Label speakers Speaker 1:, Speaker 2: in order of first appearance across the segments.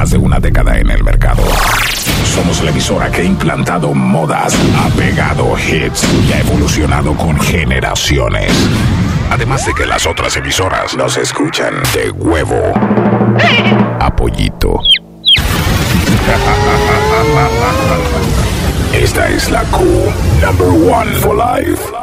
Speaker 1: más de una década en el mercado. Somos la emisora que ha implantado modas, ha pegado hits y ha evolucionado con generaciones. Además de que las otras emisoras nos escuchan de huevo. Apoyito. Esta es la Q, number one for life.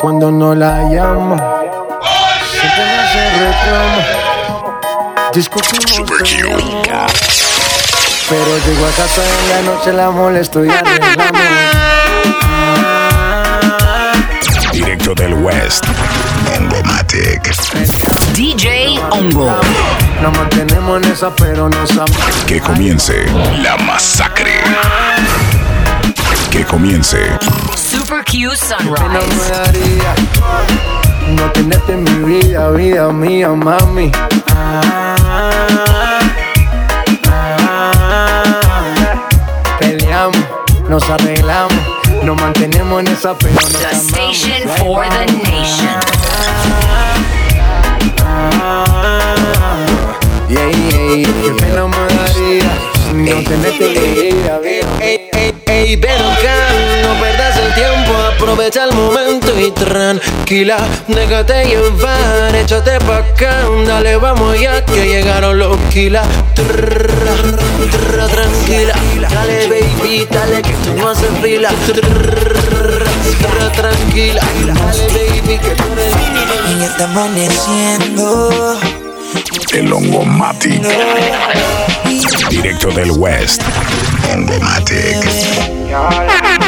Speaker 2: Cuando no la llamo, siempre me hace reclamo. Discutimos,
Speaker 1: Super
Speaker 2: pero llego a casa en la noche, la molesto y arreglamos.
Speaker 1: Directo del West. Ongomatic.
Speaker 3: DJ Ongo.
Speaker 2: Nos mantenemos en esa, pero no sabemos.
Speaker 1: Que comience la masacre. Que comience
Speaker 3: Super Q Sunrise.
Speaker 2: no tenerte en mi vida, vida mía, mami. Peleamos, nos arreglamos, nos mantenemos en esa, pero no
Speaker 3: The station for the nation.
Speaker 2: Yeah, yeah, yeah. Qué pena me daría no tenerte en mi vida, vida.
Speaker 4: Ey, ey, ven acá, no perdas el tiempo, aprovecha el momento y tranquila, déjate llevar, échate pa' acá, dale, vamos ya que llegaron los kilas. Tranquila, dale baby, dale que tú no haces fila. Tranquila, dale baby que tú eres
Speaker 5: Y ya está amaneciendo.
Speaker 1: el Ongomatic. Directo del West. Ongomatic.
Speaker 4: Y yo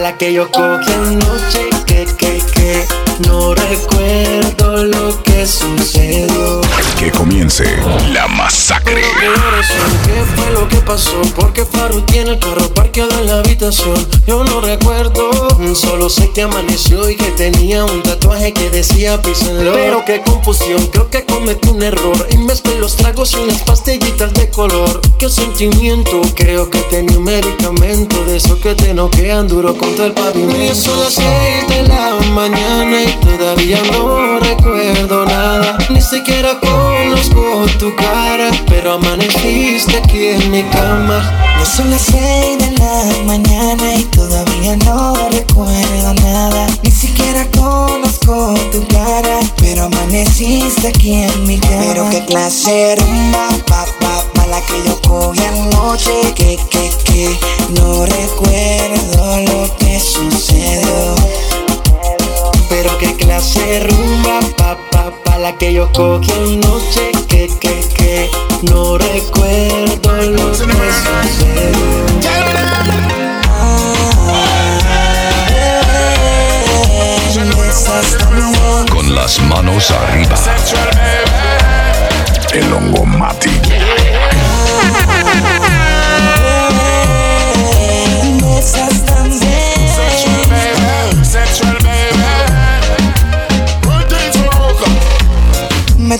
Speaker 4: la que yo cogí anoche. Que, que, que, no recuerdo lo que sucedió.
Speaker 1: Que comience la masacre.
Speaker 4: ¿Qué fue lo que pasó? Porque Faru tiene el carro parqueado en la habitación. Yo no recuerdo, solo sé que amaneció y que tenía un tatuaje que decía písenlo. Pero qué confusión, creo que cometí un error. Y mezclé los tragos y unas pastillitas de color. Qué sentimiento, creo que tenía un medicamento de esos que te noquean duro contra el pavimento. Son las seis de la mañana y todavía no recuerdo nada. Ni siquiera conozco tu cara, pero amaneciste aquí en mi cama.
Speaker 5: Ya son las seis de la mañana y todavía no recuerdo nada. Ni siquiera conozco tu cara, pero amaneciste aquí en mi cama. Pero qué clase de rumba, pa, pa, pa, la que yo cogí anoche. Que, que, que, no recuerdo lo que sucedió.
Speaker 4: Pero qué clase rumba, pa, pa, pa, la que yo cogí anoche. Que, que, que, no recuerdo lo que sucedió.
Speaker 1: Con las manos arriba. El Ongomatic.
Speaker 5: Besas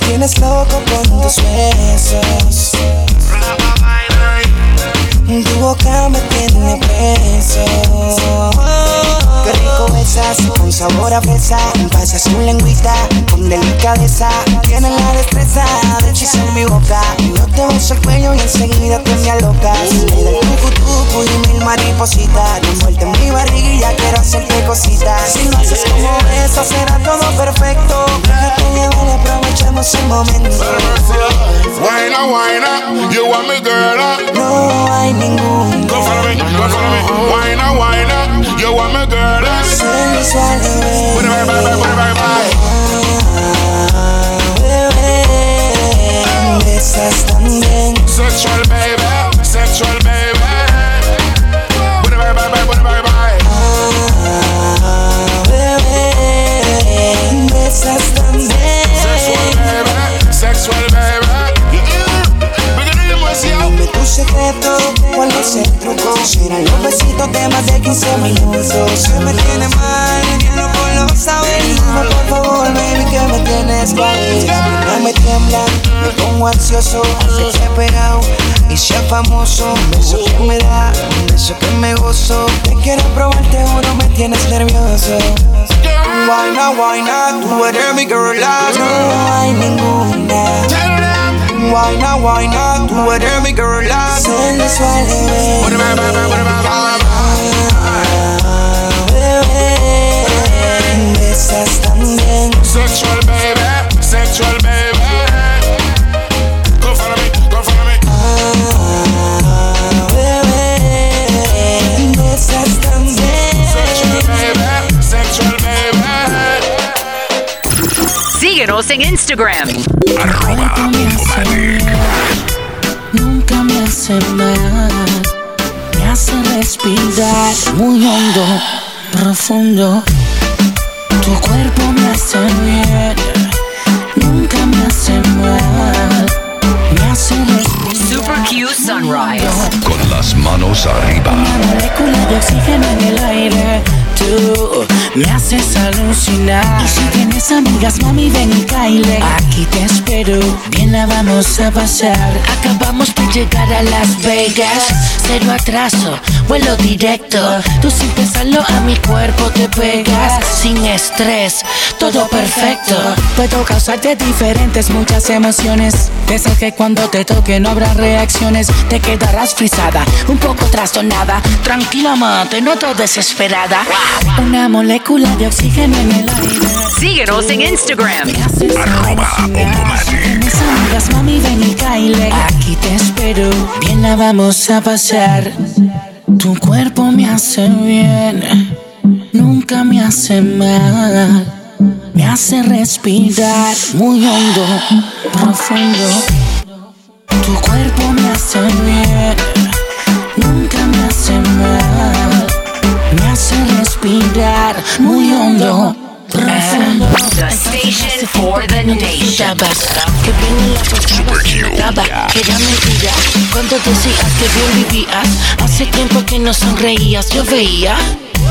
Speaker 5: tienes loco con tus besos. Tu boca me tiene preso. Besas, con sabor a fresa. Pasas su lengüita con delicadeza. Tienes la destreza de hechizar mi boca. Yo te beso el cuello y enseguida te me alocas. Me da el tucu tucu y mil maripositas. Te envuelta en mi barriguilla, quiero hacerte cositas. Si lo haces como eso, será todo perfecto. Déjate llevar y aprovechemos el momento.
Speaker 6: Wine up, you want me girl up.
Speaker 5: No hay ningún
Speaker 6: Go follow me, go me. Wine up, You want my girl?
Speaker 5: Eh?
Speaker 6: Put it
Speaker 5: right,
Speaker 6: back, put it
Speaker 5: right, right.
Speaker 6: Sexual baby, sexual baby. Put it right, right, right, put it.
Speaker 5: Sexual baby,
Speaker 6: sexual baby.
Speaker 5: Me tu secreto. El truco? Serán los besitos de más de 15 minutos. Se me tiene mal, bien no puedo saber. Dime por favor, baby, que me tienes mal. No me tiemblan, me pongo ansioso. Pegado y sea famoso. Un beso que me da, un beso que me gozo. Te quiero probar, te juro, me tienes nervioso. Why not, why not? Tú eres mi girl, no hay ninguna. Why not? Why not? Do it and Send her laugh. What am I, what am I, what am I, what am I?
Speaker 6: Sexual baby, sexual baby. Go follow me, go follow me.
Speaker 5: Ah, baby, this
Speaker 6: baby.
Speaker 5: Sexual
Speaker 6: baby, sexual baby.
Speaker 3: Síguenos en Instagram
Speaker 1: Arroba Popomatic.
Speaker 7: Nunca me hace mal, me hace respirar muy hondo, profundo. Tu cuerpo me hace bien, nunca me hace mal, me hace respirar.
Speaker 3: Super Q Sunrise.
Speaker 1: Con las manos arriba.
Speaker 7: Una molécula de oxígeno en el aire. Tú me haces alucinar. Y si tienes amigas, mami, ven y caile. Aquí te espero, bien la vamos a pasar. Acabamos de llegar a Las Vegas. Cero atraso, vuelo directo. Tú sin pensarlo a mi cuerpo te pegas. Sin estrés, todo perfecto. Puedo causarte diferentes, muchas emociones. Esas que cuando te toque no habrá reacciones. Te quedarás frisada, un poco trastornada. Tranquila, ma, te noto desesperada. Una molécula de oxígeno en el aire.
Speaker 3: Síguenos en Instagram.
Speaker 1: Arroba.
Speaker 7: Tienes amigas, mami, ven y caile. Aquí te espero, bien la vamos a pasar. Tu cuerpo me hace bien, nunca me hace mal. Me hace respirar muy hondo, profundo. Tu cuerpo me hace bien, nunca me hace mal. Me hace respirar muy hondo, profundo.
Speaker 3: The station for the nation.
Speaker 7: Que viene la posada se me daba, que era mentira Cuando decías que bien vivías Hace tiempo que no sonreías, yo veía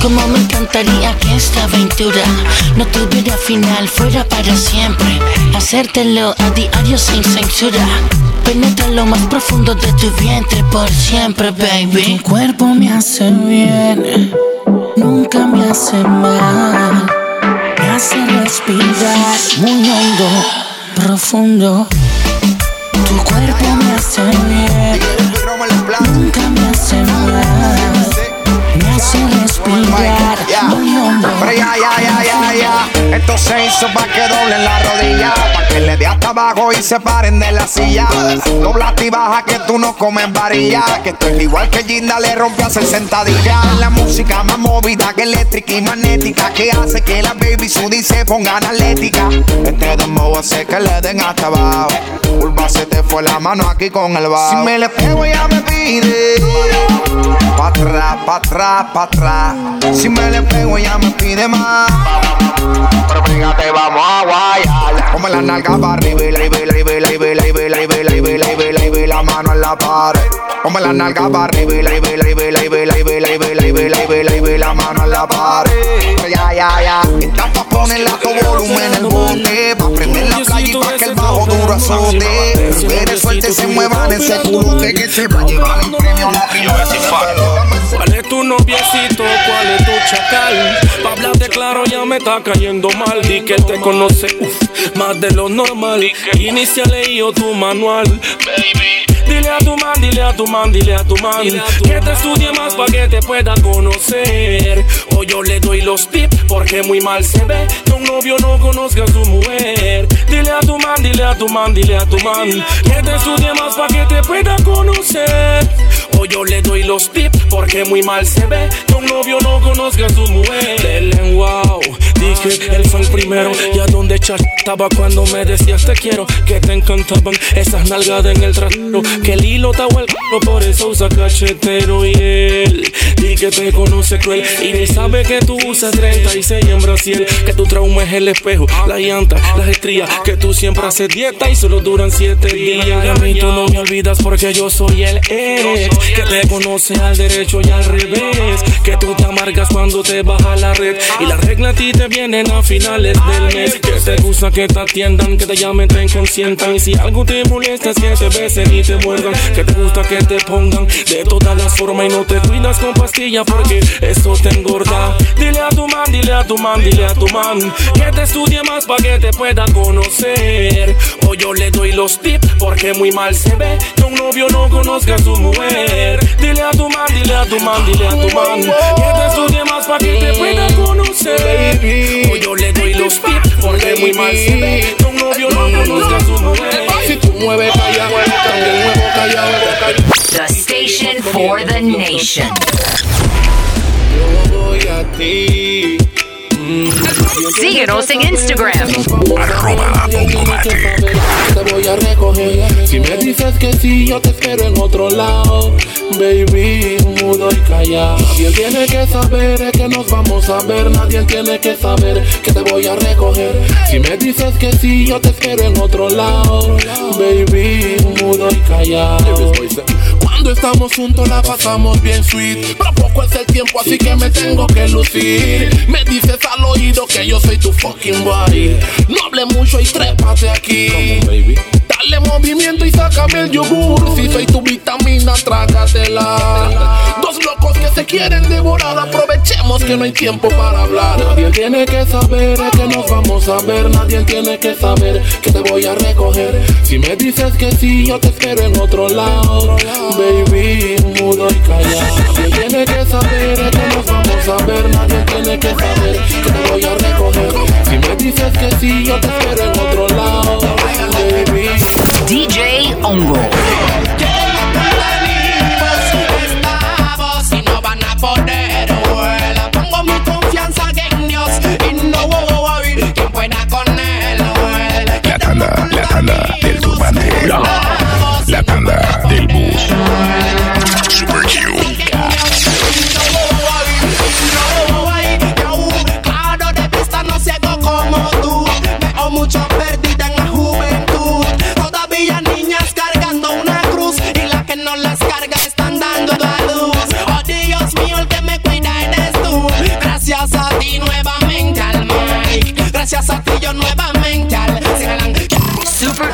Speaker 7: como me encantaría que esta aventura no tuviera final, fuera para siempre. Hacértelo a diario sin censura. Penetra lo más profundo de tu vientre por siempre, baby. Tu cuerpo me hace bien, nunca me hace mal. Me hace respirar muy hondo, profundo. Tu cuerpo me hace bien, nunca me hace mal. Hace respirar muy hondo.
Speaker 8: Pero ya, ya, ya, ya, ya. Esto se hizo pa' que doblen la rodilla. Pa' que le dé hasta abajo y se paren de la silla. Dobla y baja que tú no comes varilla. Que esto es igual que Ginda le rompe a hacer sentadilla. La música más movida que eléctrica y magnética. Que hace que la baby Sudi se ponga analética. Este dembow hace que le den hasta abajo. Urba se te fue la mano aquí con el bajo. Si me le pego ya me pide. Pa' atrás, pa' atrás, atrás. Si me le pego ella me pide más. Pero fíjate, vamos a guayar. Ponme la nalga para arriba arriba arriba arriba arriba arriba arriba arriba arriba la mano en la pared. Ponme la nalga para arriba y la y la y la y la y la y la y la y la la mano en la pared. Ya, ya, ya. Está pa' ponerle a tu volumen en el bote. Pa' prender la playa y pa' que el bajo duro azote. Mujeres sueltes se muevan ese culote que se va a llevar el premio.
Speaker 9: ¿Cuál es tu noviecito? ¿Cuál es tu chacal? Pa' hablarte claro ya me está cayendo mal Di que te conoce uf, más de lo normal Inicia leído tu manual Baby Dile a tu man, dile a tu man, dile a tu man. Que te estudie más pa' que te pueda conocer. O yo le doy los tips porque muy mal se ve Que un novio no conozca a su mujer. Dile a tu man, dile a tu man, dile a tu man. Que te estudie más pa' que te pueda conocer. O yo le doy los tips porque muy mal se ve que un novio no conozca a su mujer. Wow, dije el fan primero. Y a donde estaba cuando me decías te quiero, que te encantaban esas nalgadas en el trasero. Que el hilo estaba el culo, por eso usa cachetero. Y él y que te conoce cruel. Y ni sabe que tú usas 36 en Brasil. Que tu trauma es el espejo, la llanta, las estrías. Que tú siempre haces dieta y solo duran 7 días. Y a mí tú no me olvidas porque yo soy el ex. Que te conoce al derecho y al revés. Que tú te amargas cuando te baja la red. Y las reglas a ti te vienen a finales del mes. Que te gusta que te atiendan, que te llamen, te consientan. Y si algo te molesta es que te besen y te muerdan. Que te gusta que te pongan de todas las formas y no te cuidas con pastillas porque eso te engorda. Dile a tu man, dile a tu man, dile a tu man que te estudie más para que te pueda conocer. O yo le doy los tips porque muy mal se ve que un novio no conozca a su mujer. Dile a tu man, dile a tu man, dile a tu man que te estudie más para que te pueda conocer. O yo le doy los tips porque muy mal se ve un novio no conozca a su mujer.
Speaker 6: Si tú mueves callado, también muevo callado.
Speaker 3: The station for the nation.
Speaker 6: Yo voy a ti.
Speaker 3: Síguenos en Instagram.
Speaker 1: Arroba.
Speaker 6: Te voy a recoger. Si me dices que sí, yo te espero en otro lado. Baby, mudo y callado. Nadie tiene que saber que nos vamos a ver. Nadie tiene que saber que te voy a recoger. Si me dices que sí, yo te espero en otro lado. Baby, mudo y callado. Cuando estamos juntos la pasamos bien sweet. Pero poco es el tiempo, así que me tengo que lucir. Me dices al oído que yo soy tu fucking boy. No hable mucho y trépate aquí. Dale movimiento y sácame el yogur. Si soy tu vitamina, trágatela. Dos locos se quieren devorar. Aprovechemos que no hay tiempo para hablar. Nadie tiene que saber que nos vamos a ver. Nadie tiene que saber que te voy a recoger. Si me dices que sí, yo te espero en otro lado. Baby, mudo y callado. Nadie tiene que saber que nos vamos a ver. Nadie tiene que saber que te voy a recoger. Si me dices que sí, yo te espero en otro lado.
Speaker 3: DJ Ongo.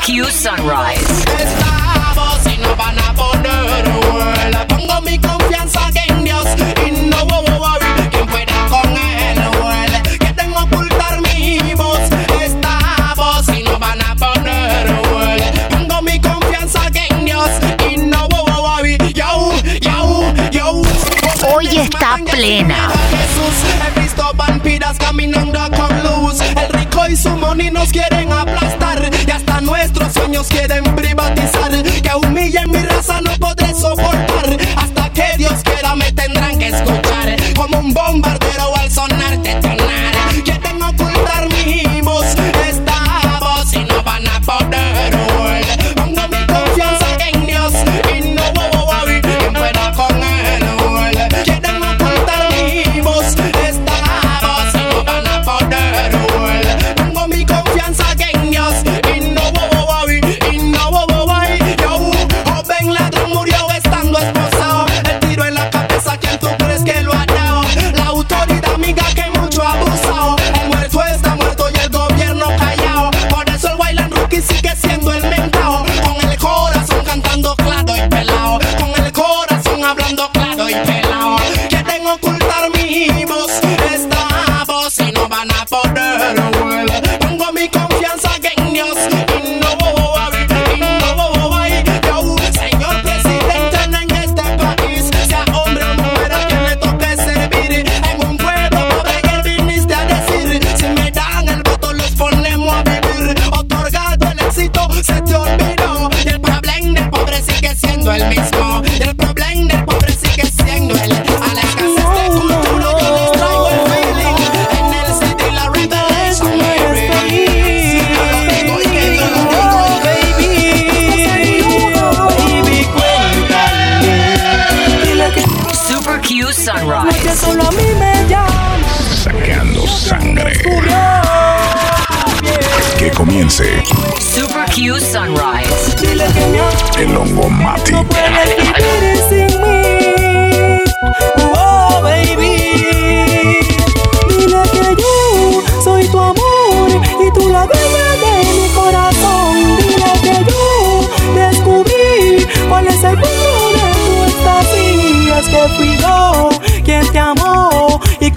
Speaker 1: Q
Speaker 3: Sunrise.
Speaker 10: Estamos y no van a poder huela. Pongo mi confianza en Dios y no voy quien pueda con él huele. Que tengo ocultar mi voz. Estamos y no van a poder huele. Pongo mi confianza en Dios y no voy yo, yo, yo.
Speaker 3: Hoy está plena.
Speaker 10: Jesús, he visto vampiras caminando con luz. El rico y su money nos quieren aplastar. Quieren privatizar. Que humillen mi raza no podré soportar. Hasta que Dios quiera me tendrán que escuchar. Como un bombardero al sonar
Speaker 3: Super Q Sunrise.
Speaker 11: Dile que me amas,
Speaker 1: El Ongomatic.
Speaker 11: No puedes vivir sin mí. Oh, baby. Dile que yo soy tu amor y tú la dueña de mi corazón. Dile que yo descubrí cuál es el punto de tus vacías que fui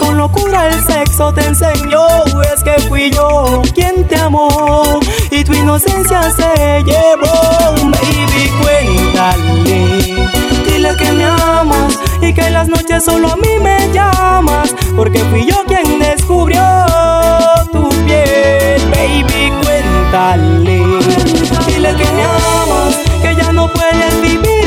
Speaker 11: con locura el sexo te enseñó. Es que fui yo quien te amó y tu inocencia se llevó. Baby, cuéntale, dile que me amas y que en las noches solo a mí me llamas. Porque fui yo quien descubrió tu piel. Baby, cuéntale, dile que me amas, que ya no puedes vivir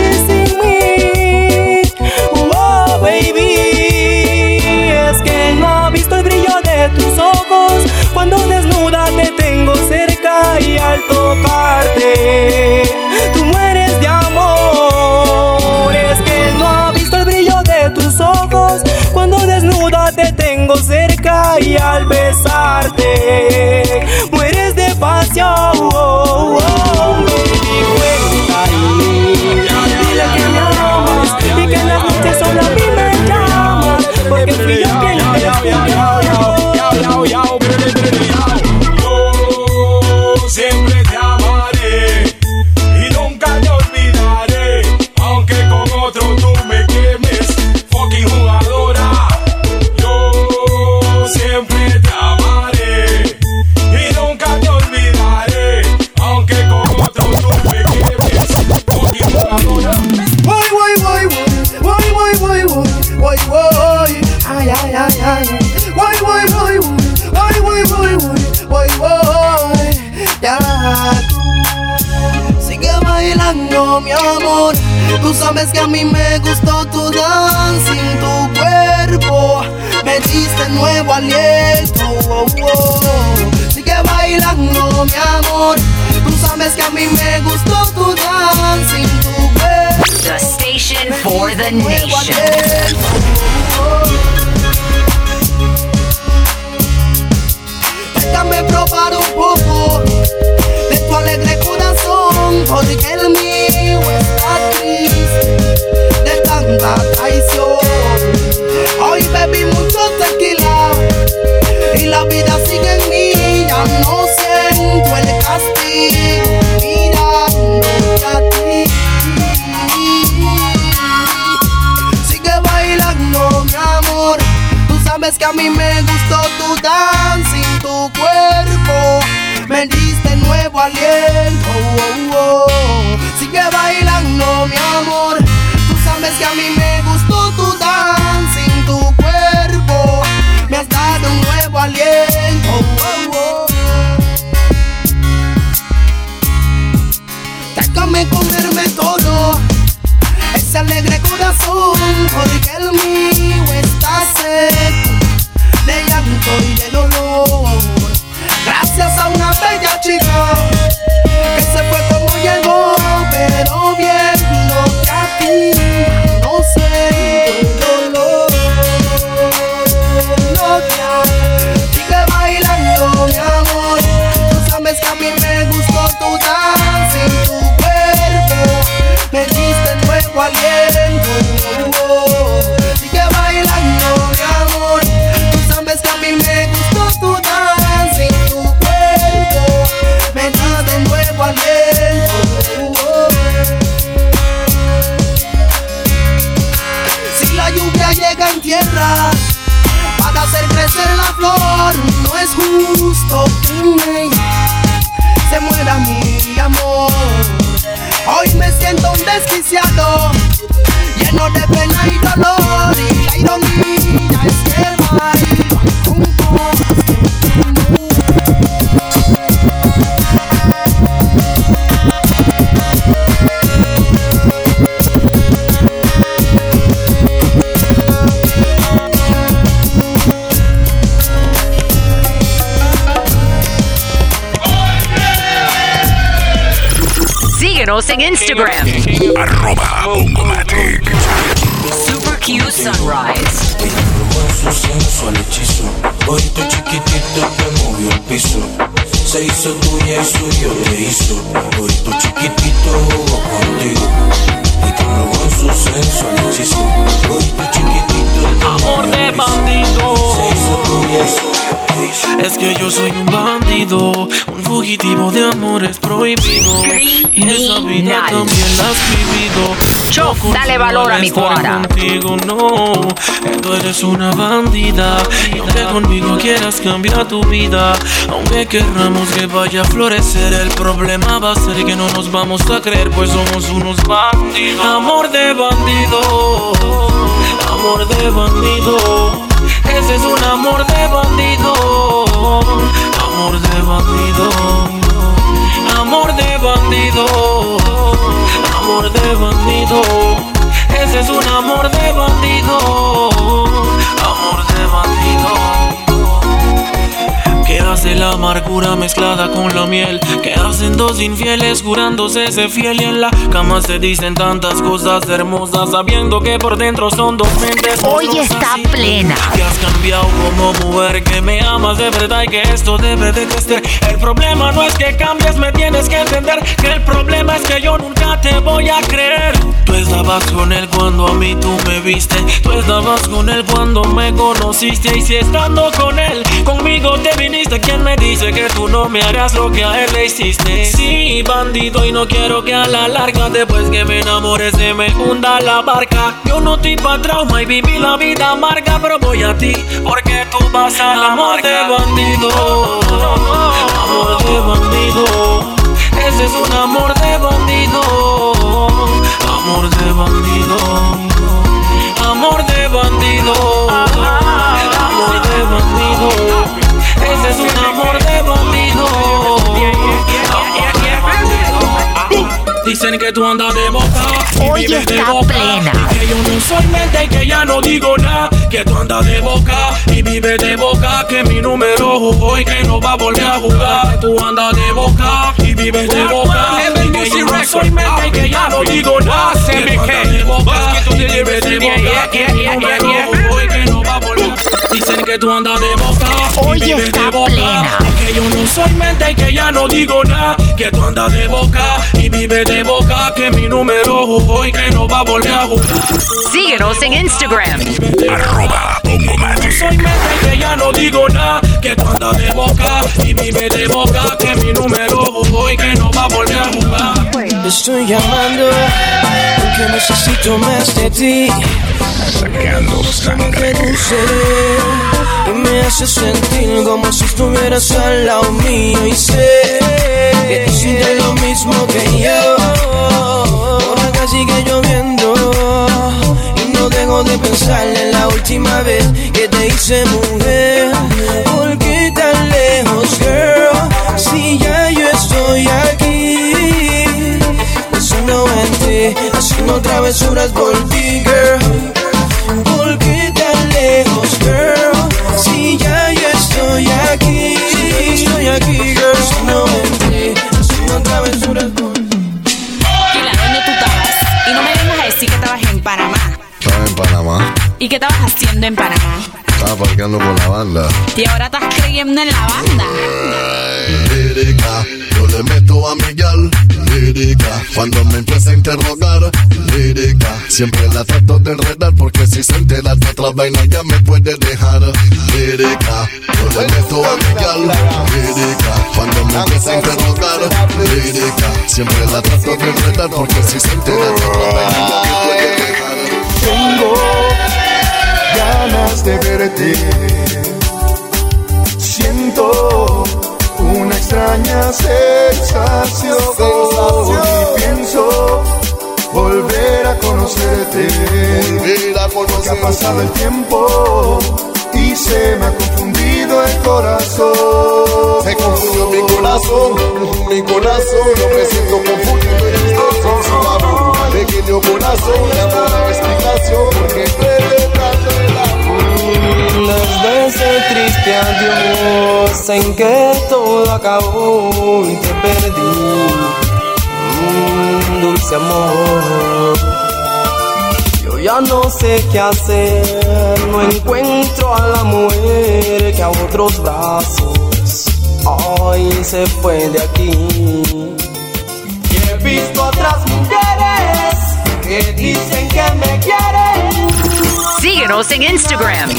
Speaker 11: tus ojos, cuando desnuda te tengo cerca y al tocarte tú mueres de amor. Es que no ha visto el brillo de tus ojos, cuando desnuda te tengo cerca y al besarte
Speaker 3: Síguenos Instagram.
Speaker 1: Arroba Bongomatic.
Speaker 3: Super Q Sunrise.
Speaker 12: Su sensual hechizo. Hoy tu chiquitito te movió el piso.
Speaker 4: Se hizo tuya y suyo te hizo. Hoy tu chiquitito jugó contigo. Y te robó su sensual hechizo. Hoy tu chiquitito
Speaker 13: Amor de bandido.
Speaker 4: Se hizo tuya y suyo.
Speaker 13: Es que yo soy un bandido, un fugitivo de amores prohibidos. Y esa vida también la has vivido.
Speaker 3: Dale valor a mi cuara.
Speaker 13: Contigo no, tú eres una bandida. Y aunque conmigo quieras cambiar tu vida, aunque querramos que vaya a florecer, el problema va a ser que no nos vamos a creer, pues somos unos bandidos. Amor de bandido, amor de bandido. Ese es un amor de bandido, amor de bandido, amor de bandido, amor de bandido. Ese es un amor de bandido, amor de bandido. ¿Qué hace la amargura mezclada con la miel? ¿Qué hacen dos infieles jurándose ser fiel y en la cama se dicen tantas cosas hermosas sabiendo que por dentro son dos mentes
Speaker 3: Hoy está plena.
Speaker 13: Que has cambiado como mujer, que me amas de verdad y que esto debe de. El problema no es que cambies, me tienes que entender que el problema es que yo nunca te voy a creer. Tú estabas con él cuando a mí tú me viste, tú estabas con él cuando me conociste y si estando con él, conmigo te viniste. ¿Quién me dice que tú no me harás lo que a él le hiciste? Sí, bandido, y no quiero que a la larga, después que me enamore, se me hunda la barca. Yo no estoy pa' trauma y viví la vida amarga, pero voy a ti, porque tú vas al amor de bandido. Amor de bandido. Ese es un amor de bandido. Amor de bandido. Amor de bandido. Amor de bandido. Es un amor de bandido. Dicen que tú andas de boca y
Speaker 3: Hoy
Speaker 13: vives de
Speaker 3: está
Speaker 13: boca.
Speaker 3: plena.
Speaker 13: Y que yo no soy mente y que ya no digo nada. Que tú andas de boca y vives de boca. Que mi número jugó y que no va a volver a jugar. Tú andas de boca y vives de boca. Y que yo no soy mente y que ya no digo nada. Que tú andas de boca y vives de boca. Que mi número jugó y que no Dicen que tú andas de boca
Speaker 3: Hoy
Speaker 13: y vives
Speaker 3: está
Speaker 13: de boca.
Speaker 3: plena.
Speaker 13: Que yo no soy mente y que ya no digo nada. Que tú andas de boca y vives de boca. Que mi número jugó y que no va a volver a jugar.
Speaker 3: Síguenos en Instagram.
Speaker 1: Arroba
Speaker 13: No
Speaker 1: Bongomatic.
Speaker 13: soy mente y que ya no digo nada. Que tú andas de boca y vives de boca. Que mi número jugó y que no va a volver a jugar.
Speaker 4: Te estoy llamando porque necesito más de ti.
Speaker 1: Sacando sangre.
Speaker 4: Y me hace sentir como si estuvieras al lado mío y sé que tú sientes lo mismo que yo. Ahora casi sigue lloviendo y no dejo de pensar en la última vez que te hice mujer. ¿Por qué tan lejos, girl? Si ya yo estoy aquí. Pensando en ti, haciendo travesuras por ti, girl. ¿Por qué tan lejos, girl? Si ya yo estoy aquí. Estoy aquí, girl. Pensando en ti, haciendo travesuras por ti.
Speaker 14: Kila, ¿dónde tú estabas? Y no me vengas a decir que estabas en Panamá.
Speaker 15: Estaba en Panamá,
Speaker 14: ¿Y qué estabas haciendo en Panamá?
Speaker 15: Estaba parqueando con la banda.
Speaker 14: Y ahora estás creyendo en la banda.
Speaker 15: Lírica, yo le meto a mi gal, lírica. Cuando me empieza a interrogar, lírica. Siempre la trato de enredar porque si se entera de otra vaina ya me puede dejar. Lírica, yo le meto a mi gal, lírica. Cuando me empieza a interrogar, lírica. Siempre la trato de enredar porque si se entera de otra vaina ya me puede dejar.
Speaker 16: Ganas de verte. Siento una extraña sensación. Y pienso volver a conocerte.
Speaker 15: Volver a
Speaker 16: Porque ha pasado el tiempo y se me ha confundido el corazón.
Speaker 15: Se confundió mi corazón, mi corazón, no me siento confundido y sin su amor. Pequeño corazón, dame una explicación, porque celebrando el amor.
Speaker 4: Las veces triste adiós en que todo acabó y te perdí. Mm, dulce amor. Ya no sé qué hacer, no encuentro a la mujer que a otros brazos.
Speaker 11: Hoy se fue de aquí. Y he visto otras mujeres que dicen que me quieren.
Speaker 3: Síguenos en Instagram.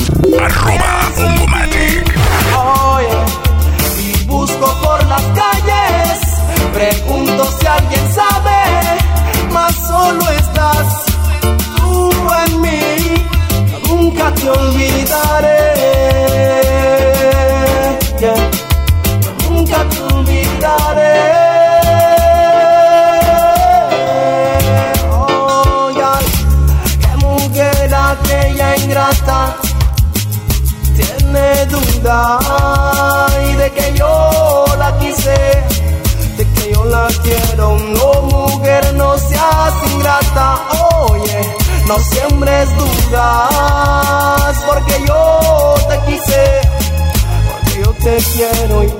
Speaker 1: Arroba Ongomatic.
Speaker 11: Oye, y busco por las calles. Pregunto si alguien sabe, mas solo estás en mí. Nunca te olvidaré. Yeah. Nunca te olvidaré. Oh, yeah. Qué mujer aquella ingrata tiene duda y de que yo la quise, de que yo la quiero. No, mujer, no seas ingrata. No siembres dudas, porque yo te quise, porque yo te quiero. Y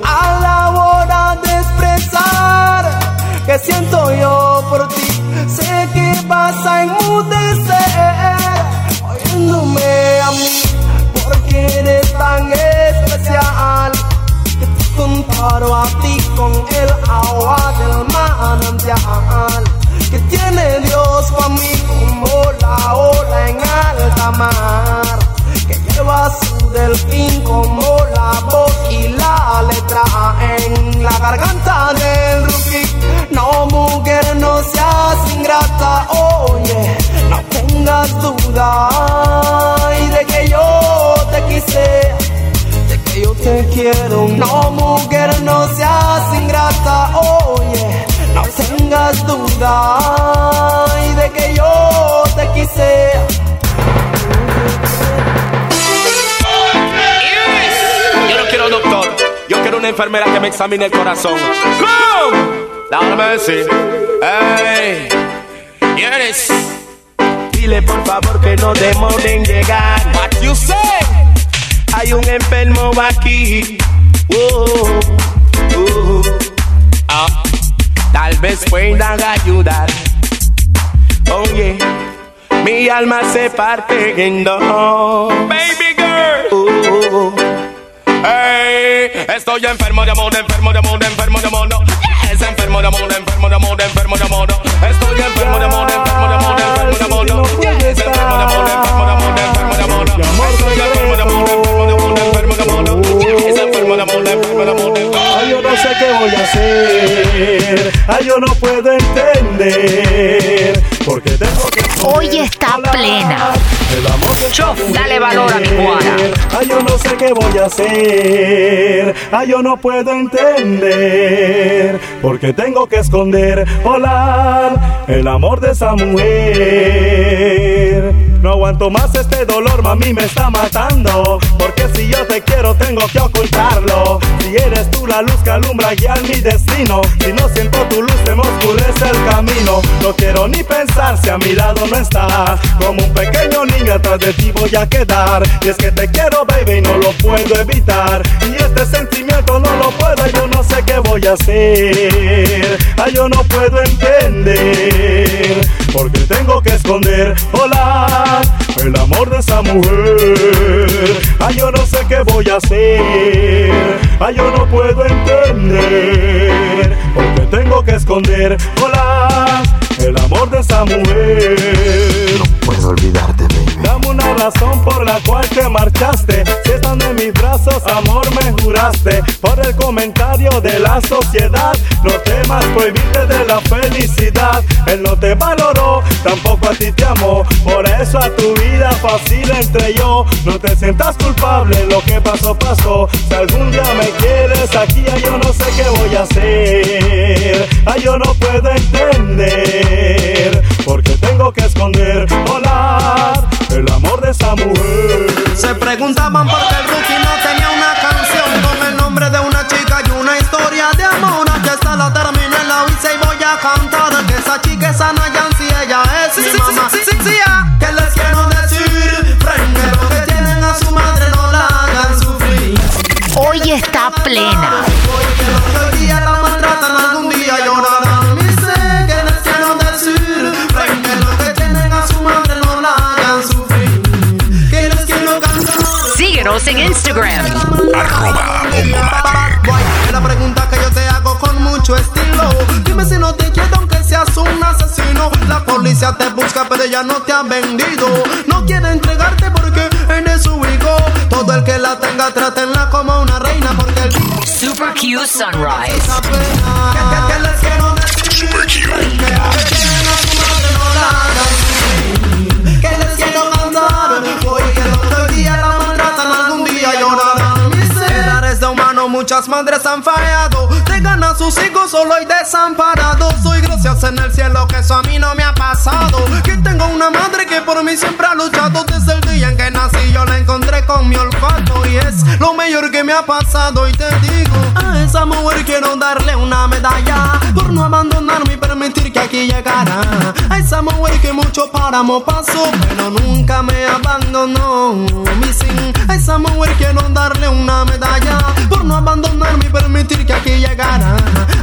Speaker 11: delfín como la voz y la letra en la garganta del rookie no mujer no seas ingrata oye no tengas duda. Y de que yo te quise de que yo te quiero. No mujer no seas ingrata oye no tengas duda. Y de que yo te quise
Speaker 17: quiero doctor, yo quiero una enfermera que me examine el corazón. ¡Come! Lord mercy. Hey, yes. Dile por favor que no demoren en llegar. What you say? Hay un enfermo aquí. Oh, oh. Ah, tal vez puedan ayudar. Oye, mi alma se parte en dos. Baby girl. Oh, estoy enfermo de amor, enfermo de amor, enfermo de amor. Yes, enfermo de amor, enfermo de amor, enfermo de amor. Estoy enfermo de amor, enfermo de amor, enfermo de amor. Yes, enfermo de amor, enfermo de amor, enfermo de amor. Estoy enfermo de amor, enfermo de amor, enfermo de amor. Yes, enfermo de amor, enfermo de amor.
Speaker 18: Ay, yo no sé qué voy a hacer. Ay, yo no puedo entender. Porque tengo que.
Speaker 3: Dale valor a mi guara.
Speaker 18: Ay, yo no sé qué voy a hacer. Ay, yo no puedo entender. Porque tengo que esconder, volar el amor de esa mujer. Aguanto más este dolor, mami, me está matando. Porque si yo te quiero, tengo que ocultarlo. Si eres tú la luz que alumbra guiar mi destino. Si no siento tu luz, se me oscurece el camino. No quiero ni pensar si a mi lado no estás. Como un pequeño niño atrás de ti voy a quedar. Y es que te quiero, baby, y no lo puedo evitar. Y este sentimiento no lo puedo, yo no sé qué voy a hacer. Ay, yo no puedo entender. Porque tengo que esconder, volar el amor de esa mujer. Ay, yo no sé qué voy a hacer. Ay, yo no puedo entender. Porque tengo que esconder, volar el amor de esa mujer.
Speaker 19: No puedo olvidarte,
Speaker 18: una razón por la cual te marchaste. Si estando en mis brazos, amor, me juraste. Por el comentario de la sociedad, no temas prohibirte de la felicidad. Él no te valoró, tampoco a ti te amó. Por eso a tu vida fácil entre yo. No te sientas culpable, lo que pasó, pasó. Si algún día me quieres aquí, ay, yo no sé qué voy a hacer. Ay, yo no puedo entender. Porque tengo que esconder, volar el amor de esa mujer.
Speaker 10: Se preguntaban por qué el rookie no tenía una canción con el nombre de una chica y una historia de amor. Aquí está la terminé, la hice y voy a cantar. Que esa chica es Ana
Speaker 11: te busca, pero ella no te ha vendido. No quiere entregarte porque eres su hijo. Todo el que la tenga, trátenla como una reina, porque el
Speaker 3: Super Q Sunrise.
Speaker 11: que, que les quiero decir que, que tienen a su madre no la hagan sufrir. Que les quiero cantar hoy que el otro día la maltratan algún día llorarán Miseras de humano muchas madres han fallado Dejan a sus hijos solo y desamparados Soy gracias en el cielo que eso a mí no me ha pasado. Que tengo una madre que por mí siempre ha luchado. Desde el día en que nací yo la encontré con mi olfato Y es lo mejor que me ha pasado. Y te digo A esa mujer quiero darle una medalla Por no abandonarme y permitir que aquí llegara. A esa mujer que mucho páramo pasó Pero nunca me abandonó. Mi sin A esa mujer quiero darle una medalla Por no abandonarme y permitir que aquí llegara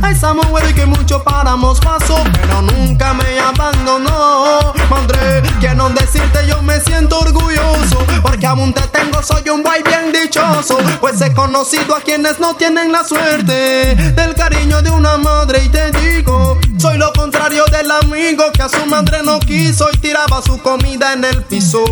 Speaker 11: A esa mujer que mucho páramos pasó Pero nunca me abandonó. Madre, quiero decirte yo me siento orgulloso Porque aún te tengo, soy un guay bien dichoso. Pues he conocido a quienes no tienen la suerte Del cariño de una madre y te digo Soy lo contrario del amigo que a su madre no quiso Y tiraba su comida en el piso.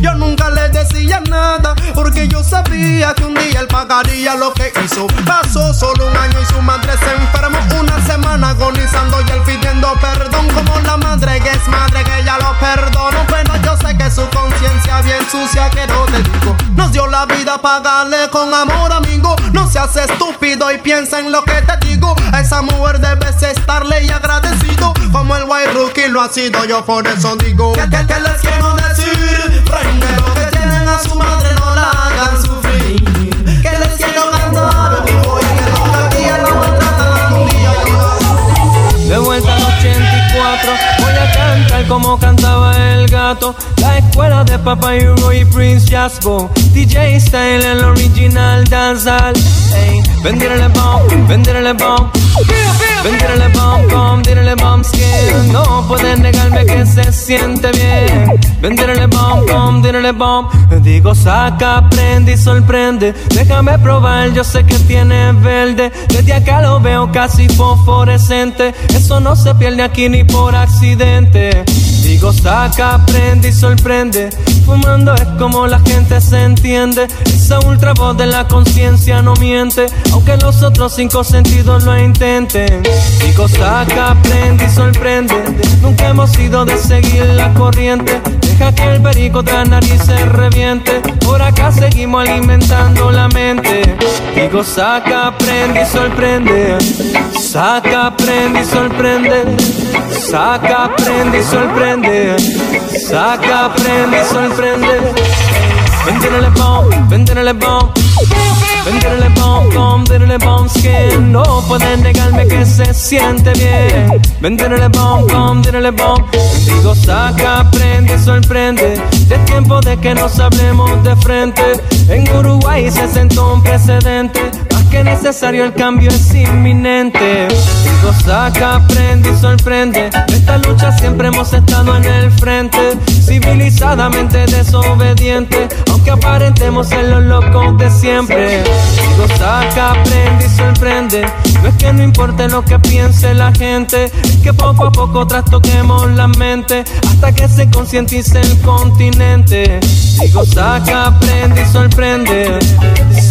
Speaker 11: Yo nunca le decía nada Porque yo sabía que un día él pagaría lo que hizo. Pasó solo un año y su madre se enfermó. Una semana agonizando y él pidiendo perdón. Como la madre que es madre que ya lo perdono Pero yo sé que su conciencia bien sucia que no te digo. Nos dio la vida, pagarle con amor amigo. No seas estúpido y piensa en lo que te digo. Esa mujer debes estarle y agradecido Como el white rookie lo ha sido yo por eso digo Que, que, que les quiero decir Primero que tienen a su madre no la hagan sufrir Que les quiero cantar Hoy que otro día la maltratan algún día llorarán
Speaker 20: De vuelta al 84, voy a cantar como cantaba el gato. La escuela de Papa Hugo y Prince Jasbo. DJ Style, el original danzal. Ey, venderle bomb, venderle bomb. Venderle bomb, bomb, dirle bomb skin. No pueden negarme que se siente bien. Venderle bomb, bomb, dirle bomb. Digo, saca, prende y sorprende. Déjame probar, yo sé que tiene verde. Desde acá lo veo casi fosforescente. Eso no se pierde aquí ni por accidente. Digo, saca, prende y sorprende. Fumando es como la gente se entiende. Esa ultra voz de la conciencia no miente. Aunque los otros cinco sentidos lo intenten. Digo, saca, prende y sorprende. Nunca hemos sido de seguir la corriente. Deja que el perico la nariz se reviente. Por acá seguimos alimentando la mente. Digo, saca, prende y sorprende. Saca, prende y sorprende. Saca, prende y sorprende. Saca, prende y sorprende. Venderle bomb, venderle bomb. Venderle bomb, bomb, skin. No pueden negarme que se siente bien. Venderle bomb, bomb, venderle bomb. Digo, saca, prende sorprende. Es tiempo de que nos hablemos de frente. En Uruguay se sentó un precedente. Necesario, el cambio es inminente. Digo, saca, prende y sorprende. Esta lucha siempre hemos estado en el frente. Civilizadamente desobediente. Aunque aparentemos ser los locos de siempre. Digo, saca, prende y sorprende. No es que no importe lo que piense la gente. Es que poco a poco trastoquemos la mente. Hasta que se concientice el continente. Digo, saca, prende y sorprende.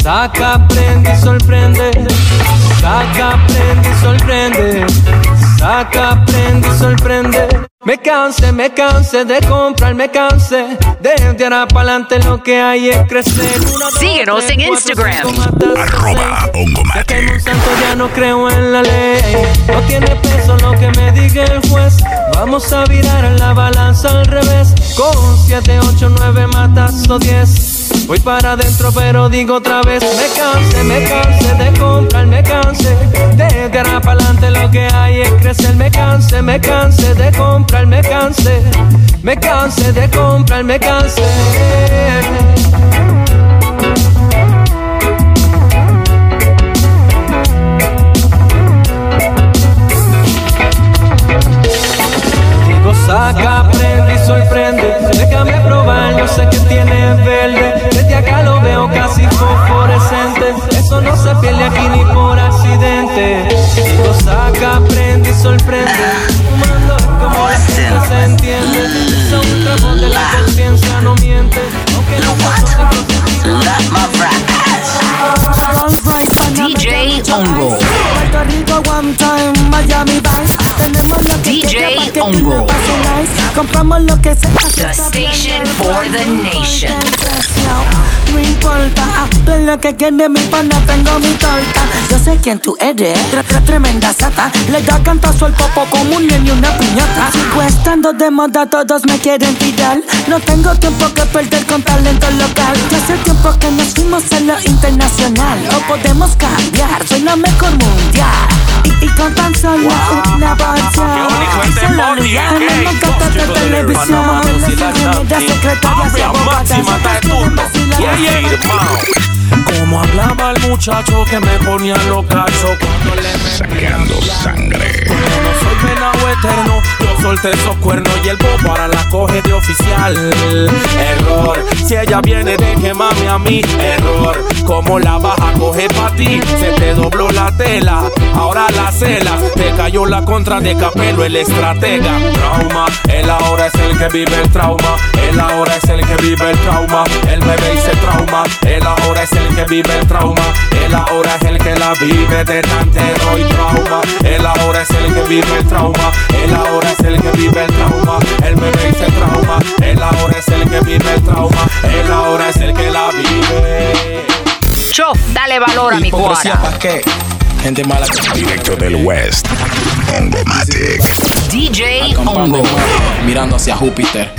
Speaker 20: Saca, prende y sorprende. Saca, prende y sorprende. Saca, prende y sorprende. Me cansé, me cansé de comprar, me cansé de ahora para adelante lo que hay es crecer. Una, dos,
Speaker 3: Síguenos
Speaker 20: tres,
Speaker 3: en
Speaker 20: cuatro,
Speaker 3: Instagram.
Speaker 20: cinco,
Speaker 1: Arroba
Speaker 20: ya creo en la ley. No tiene peso lo que me diga el juez. Vamos a virar la balanza al revés. Con 7, 8, 9 matas o 10. Voy para adentro, pero digo otra vez. Me cansé, me cansé de comprar, me cansé de tirar para adelante. Lo que hay es crecer. Me cansé, me cansé de comprar, me cansé. Me cansé de comprar, me cansé. Saca, prende y sorprende. Déjame probar, yo sé que tiene verde. Desde acá lo veo casi fosforescente. Eso no se pierde aquí ni por accidente. Lo saca, prende y sorprende. Fumando es como la gente se entiende. Esa ultra de la conciencia no miente.
Speaker 3: Aunque no DJ Hongo. Puerto Rico one time, Miami Vice.
Speaker 7: Compramos lo que se
Speaker 3: The station for the nation.
Speaker 7: No importa, lo que quiere mi pana, tengo mi torta. Yo sé quién tú eres, tre- tre- tremenda sata. Le da cantazo al popo como un niño y una piñata. Sigo estando de moda, todos me quieren tirar. No tengo tiempo que perder con talento local. Ya hace tiempo que nos fuimos a lo internacional. O podemos cambiar, soy la mejor mundial. Y, y con tan solo una porción. Solo tenemos gatas de televisión. Las secretarias y abogadas.
Speaker 17: Como hablaba el muchacho que me ponía los cachos cuando le
Speaker 1: Sacando sangre.
Speaker 17: no soy venado eterno, yo solté esos cuernos y el bobo ahora la coge de oficial. Error, si ella viene de quemarme a mí, error. Como la baja coge pa' ti, se te dobló la tela, ahora la cela, te cayó la contra de capelo, el estratega. Trauma, él ahora es el que vive el trauma, él ahora es el que vive el trauma, él me ve y se trauma, él ahora es el que vive el trauma, él ahora es el que la vive de tantero y trauma, él ahora es el que vive el trauma, él ahora es el que vive el trauma, él me ve y se trauma, él ahora es el que vive el trauma, él ahora es el que la vive.
Speaker 3: Chof, dale valor a mi cuara.
Speaker 21: pa' qué? Gente mala. Que
Speaker 1: Directo del West. Hongomatic.
Speaker 3: DJ
Speaker 21: nuevo, mirando hacia Júpiter.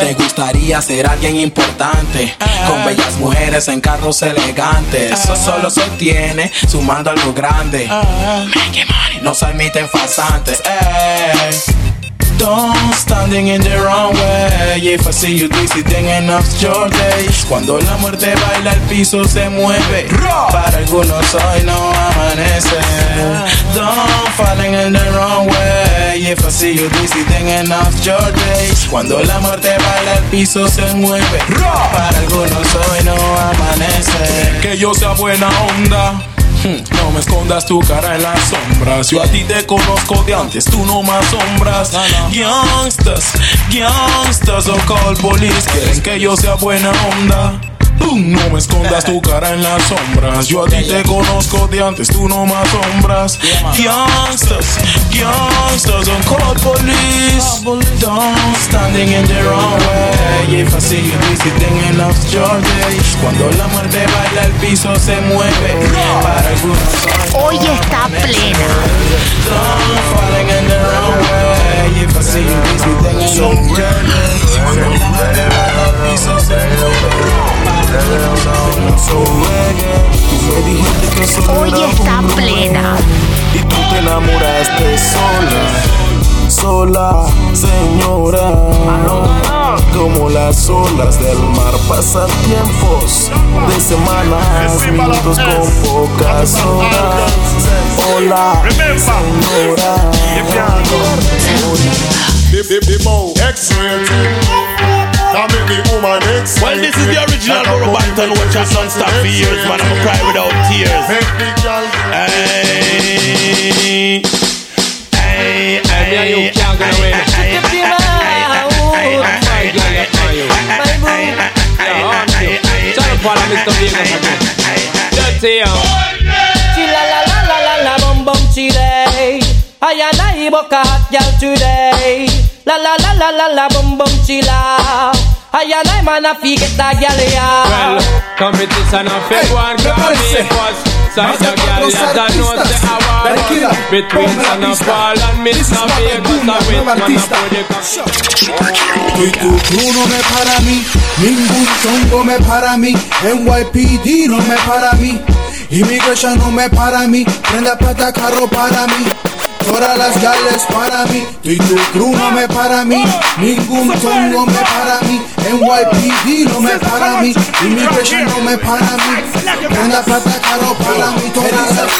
Speaker 21: Te gustaría ser alguien importante Con bellas mujeres en carros elegantes. Eso solo se obtiene sumando algo grande. No se admiten farsantes. Don't standing in the wrong way. If I see you dizzy then enough's your day Cuando la muerte baila el piso se mueve. Para algunos hoy no amanece. Don't falling in the wrong way. If I see you dizzy then enough's your day Cuando la muerte baila el piso se mueve. Para algunos hoy no amanece.
Speaker 17: Que yo sea buena onda. No me escondas tu cara en las sombras. Yo a ti te conozco de antes, tú no más sombras. Youngsters, youngsters, don't call police. Quieren que yo sea buena onda. Boom, No me escondas tu cara en las sombras. Yo a ti te conozco de antes, tú no más sombras. Youngsters, youngsters, don't call police.
Speaker 21: Don't standing in the wrong way If I see you busy then enough's your day Cuando la muerte baila el piso se mueve Para algunos hoy
Speaker 3: Hoy está plena.
Speaker 21: Don't hoy
Speaker 3: está plena.
Speaker 22: Y tú te enamoraste sola, sola, señora. Como las olas del mar pasan tiempos de semanas, minutos con pocas horas. Hola, señora.
Speaker 23: The, the, the bow X-rated That make the woman excited
Speaker 24: Well, this is the original Borough Banton, which has non-stop for years, man. I'm gonna cry without tears. Hey, hey, hey, hey,
Speaker 20: Chila la la la la la bum bum chile. I and I book a hot girl today. La la la la la la bum bum chila. I and I man a fi get that girl
Speaker 25: Well,
Speaker 20: ya.
Speaker 25: competition of fake one can be first. Side the girl that I know say I want Between Son of Paul and Miss Vegas I wait man a
Speaker 26: Y tu crew no me para a mí, ningún chongo me para a mí, NYPD no me para a mí, Immigration no me para a mí, prenda plata carro para mí, todas las gales para mí, tú y tu crew no me para a mí, ningún chongo me para a mí, NYPD no me para a mí, Immigration no me para a mí, prenda plata carro para mí, todas las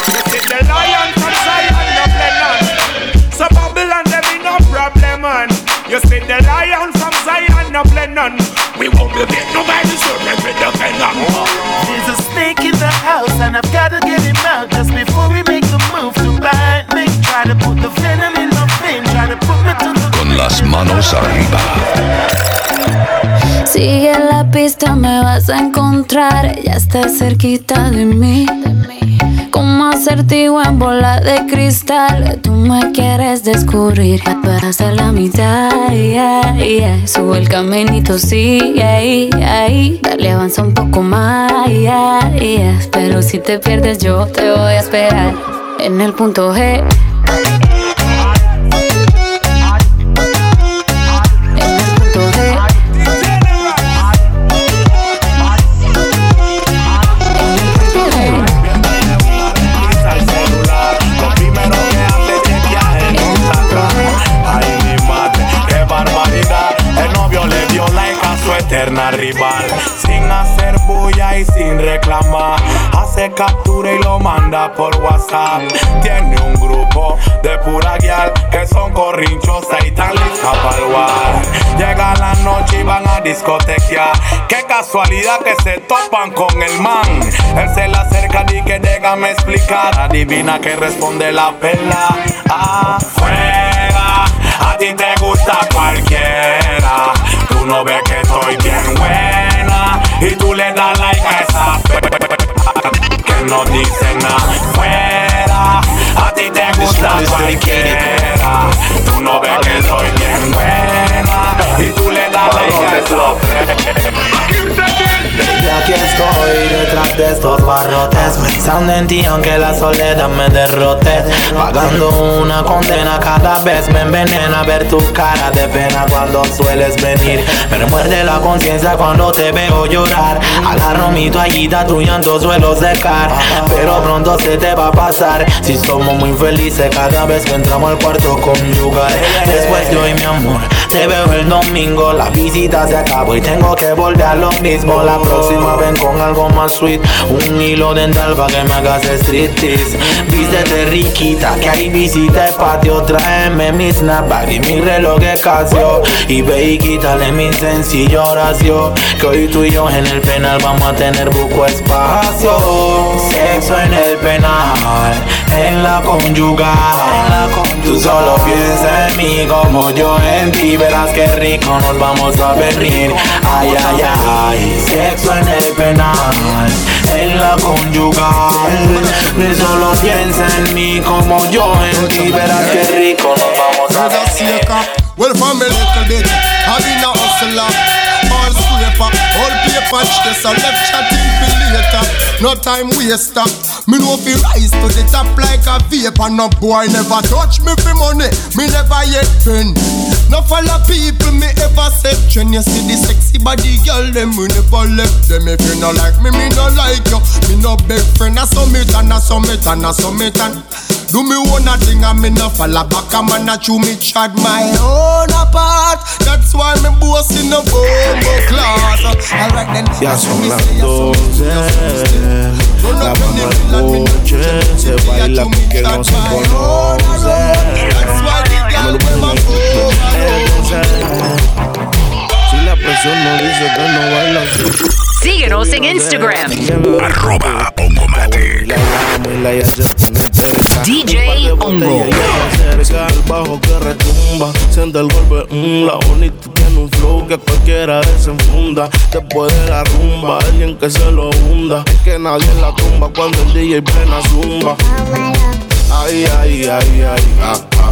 Speaker 27: The lion from Zion, no play none. So Babylon, there be no problem, man. You see the lion from Zion, no play none. We won't be beat nobody, so let me defend them.
Speaker 19: There's a snake in the house and I've gotta get him out just before we
Speaker 1: Con las manos arriba.
Speaker 28: Sigue la pista, me vas a encontrar. Ella está cerquita de mí. Como acertijo en bola de cristal. Tú me quieres descubrir, hacer la mitad. Yeah, yeah. Sube el caminito, sí, ahí, ahí. Dale, avanza un poco más. Yeah, yeah. Pero si te pierdes, yo te voy a esperar en el punto G.
Speaker 29: Ay, casualidad que se topan con el man. Él se le acerca y que déjame explicar. Adivina que responde la pela. Afuera, a ti te gusta cualquiera. Tú no ves que estoy bien buena. Y tú le das like a esa que no dice nada. Fuera, a ti te gusta cualquiera. Tú no ves que soy bien buena. Y tú le das like a esa
Speaker 30: estoy detrás de estos barrotes. Pensando en ti aunque la soledad me derrote. Pagando una condena cada vez me envenena Ver tu cara de pena cuando sueles venir. Me remuerde la conciencia cuando te veo llorar. Agarro mi toallita, tu llanto suelo secar Pero pronto se te va a pasar. Si somos muy felices cada vez que entramos al cuarto conyugal Después de hoy mi amor, te veo el domingo. La visita se acabó y tengo que volver a lo mismo. La próxima ven con algo más sweet. Un hilo dental pa' que me hagas striptease. Vístete riquita, que hay visita el patio. Tráeme mi snapback y mi reloj de Casio. Y ve y quítale mi sencillo oración Que hoy tú y yo en el penal vamos a tener buco espacio. Sexo en el penal, en la conyugal Tú solo piensa en mí como yo en ti. Verás que rico nos vamos a venir. Ay, ay, ay Sexo en el penal, en la conyugal Tú solo piensa en mí como yo en ti. Verás que rico nos vamos a venir.
Speaker 2: Well, from a little bit, I been a hustler. Scraper, all paper chase, I left chatting for later. No time waster. Me know fi rise to the top like a vapor. No boy never touch me for money. Me never yet been. No follow people me ever set trend. You see the sexy body girl them we never left them. If you no like me, me no like you. Me no big friend. I summit and I summit and I summit and. Do me one a thing and me no follow back a man a chew me chat my own apart. That's why me boss in the bombo class. Alright then.
Speaker 31: Ya son las 12, la mano al coche, se baila porque no se conoce. Si la presión no dice que no baila,
Speaker 3: Síguenos en Instagram.
Speaker 1: Arroba Ongomatic.
Speaker 3: DJ Ongo.
Speaker 31: el bajo que retumba, siente el golpe, mm, la bonita tiene un flow que cualquiera desenfunda. Después de la rumba, alguien que se lo hunda, es que nadie la tumba cuando el DJ plena zumba. Ay, ay, ay, ay, ah, ah,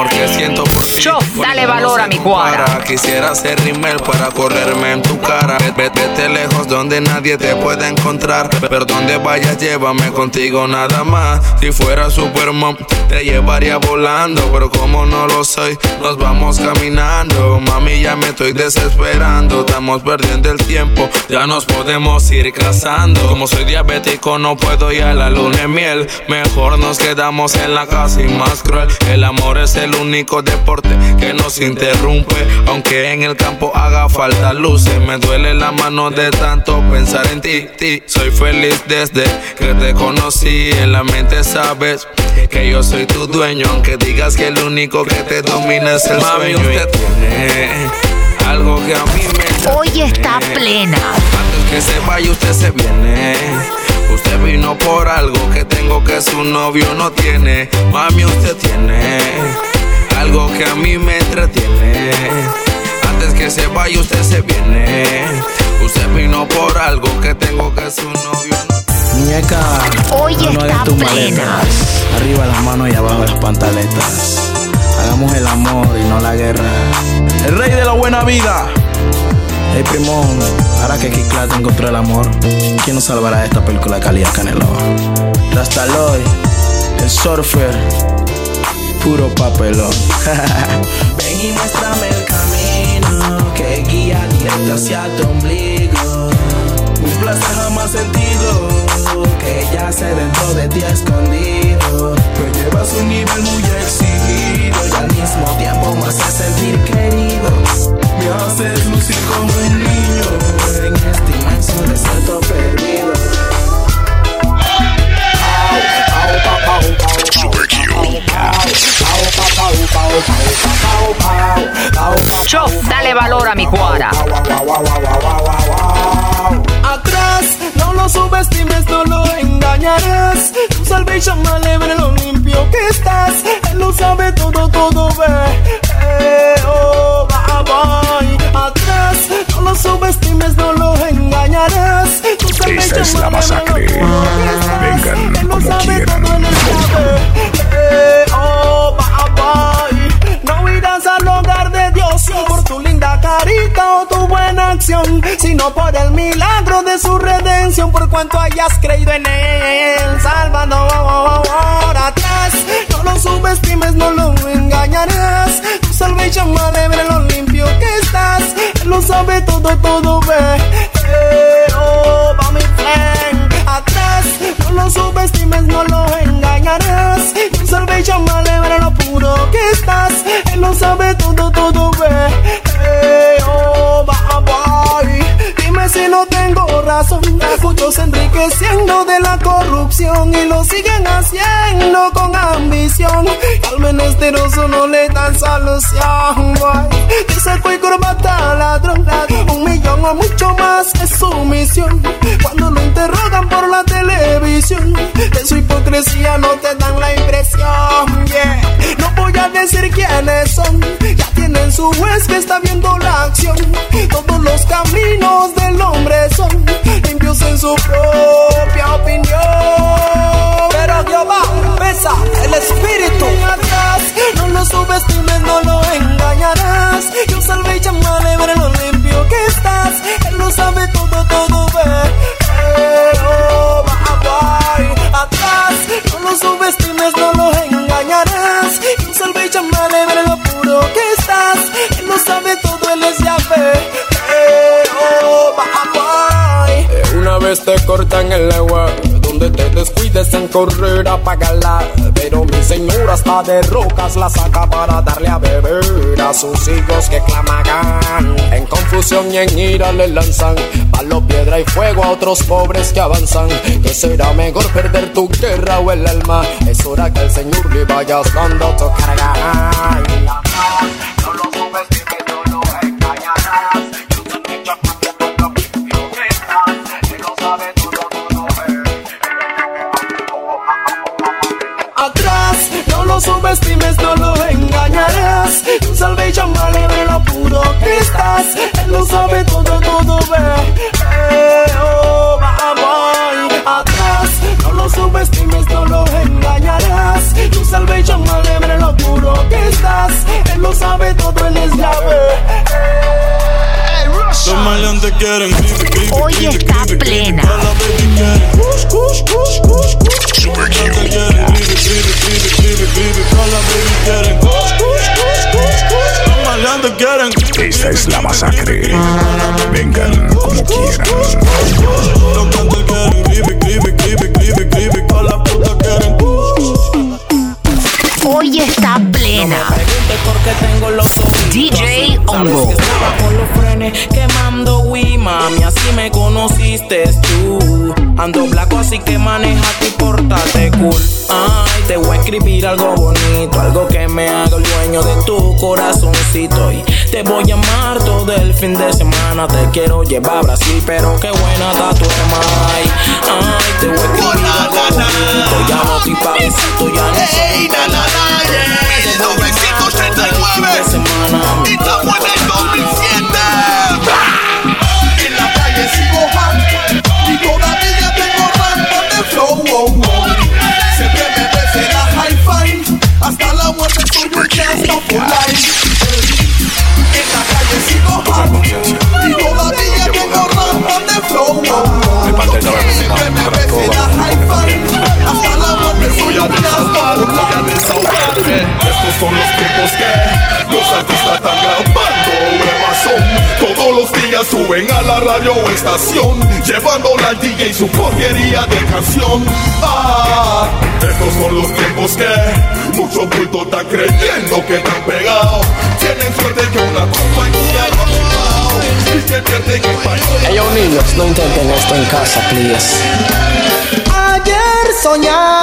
Speaker 31: amor que siento por ti.
Speaker 3: Chof, dale valor a mi cuadra.
Speaker 31: Quisiera ser rimel para correrme en tu cara. Vete, lejos donde nadie te pueda encontrar. Pero donde vayas, llévame contigo nada más. Si fuera Superman, te llevaría volando. Pero como no lo soy, nos vamos caminando. Mami, ya me estoy desesperando. Estamos perdiendo el tiempo, ya nos podemos ir casando. Como soy diabético, no puedo ir a la luna de miel. Mejor nos quedamos en la casa y más cruel. El amor es el único deporte que nos interrumpe. Aunque en el campo haga falta luces, me duele la mano de tanto pensar en ti. ti. Soy feliz desde que te conocí. En la mente sabes que yo soy tu dueño. Aunque digas que el único que te domina es el sueño. Usted tiene algo que a mí me
Speaker 3: Hoy está plena.
Speaker 31: Antes que se vaya, usted se viene. Usted vino por algo que tengo que su novio no tiene. Mami, usted tiene algo que a mí me entretiene. Antes que se vaya, usted se viene. Usted vino por algo que tengo que su novio no
Speaker 21: Muñeca,
Speaker 3: Hoy
Speaker 21: no, hagas tu
Speaker 3: plena.
Speaker 21: maleta. Arriba las manos y abajo las pantaletas. Hagamos el amor y no la guerra. El rey de la buena vida. Hey primón, ahora que Kiklat encontró el amor, ¿quién nos salvará de esta película calidad Canelo? Rastaloy, el surfer, puro papelón. Ven y muéstrame el camino que guía directo hacia tu ombligo. Un placer jamás sentido que yace dentro de ti escondido. Me llevas un nivel muy
Speaker 1: es la masacre. Vengan como quieran.
Speaker 11: oh. No irás al hogar de Dios por tu linda carita o tu buena acción, sino por el milagro de su redención, por cuanto hayas creído en él. Salvador atrás, no lo subestimes, no lo engañarás. Tu salvation alegre lo limpio que estás, Él lo sabe todo, todo ve. No subestimes, no lo engañarás. Tu salvation alegre lo puro que estás, Él lo sabe todo, todo ve. No tengo razón. Muchos enriqueciendo de la corrupción y lo siguen haciendo con ambición. Y al menesteroso no le dan solución. Dice que corbata ladrón, un millón o mucho más es su misión. Cuando lo interrogan por la televisión, de su hipocresía no te dan la impresión. Yeah. No voy a decir quiénes son, ya tienen su juez que está viendo la acción.
Speaker 32: so vez te cortan el agua, donde te descuides en correr a pagarla. Pero mi señora está de rocas, la saca para darle a beber a sus hijos que clamagan. En confusión y en ira le lanzan palo, piedra y fuego a otros pobres que avanzan. Que será mejor perder tu guerra o el alma. Es hora que el Señor le vayas dando tu carga.
Speaker 11: Salvation alegre lo puro que estás. Él lo sabe todo, él es llave.
Speaker 33: Los maleantes quieren
Speaker 3: Hoy está plena.
Speaker 1: Esta es la masacre. Vengan como quieran.
Speaker 21: Escribir algo bonito, algo que me haga el dueño de tu corazoncito. Y te voy a amar todo el fin de semana. Te quiero llevar a Brasil, pero qué buena está tu hermana. Ay, ay, te voy a escribir algo bonito, ya no estoy pa' besito, ya no soy
Speaker 34: na, na, na, yeah. 939 y estamos en el 2007.
Speaker 26: En la calle sigo hard y todavía tengo rampa de flow. Hasta la muerte estoy luchando por life. En la calle sigo hard y todavía tengo rampa de flow. Siempre me ves en la hi-fi, hasta la muerte estoy luchando por life.
Speaker 29: Estos son los tiempos que los artistas están grabando son. Todos los días suben a la radio o estación, llevando al DJ su porquería de canción. Ah, estos son los tiempos que muchos bultos están creyendo que están pegados. Tienen suerte que una compañía ha firmado y que pierden el país.
Speaker 21: Ellos niños, no intenten esto en casa, please.
Speaker 11: Ayer soñaba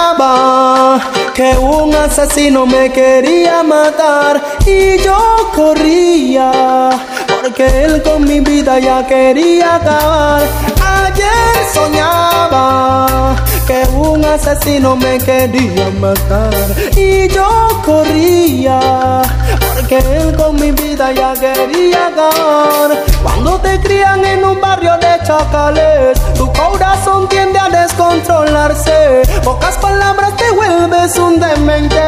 Speaker 11: que un asesino me quería matar y yo corría porque él con mi vida ya quería acabar. Ayer soñaba que un asesino me quería matar y yo corría porque él con mi vida ya quería acabar. Cuando te crían en un barrio de chacales, tu corazón tiende a descontrolarse. Pocas palabras te vuelves un demente.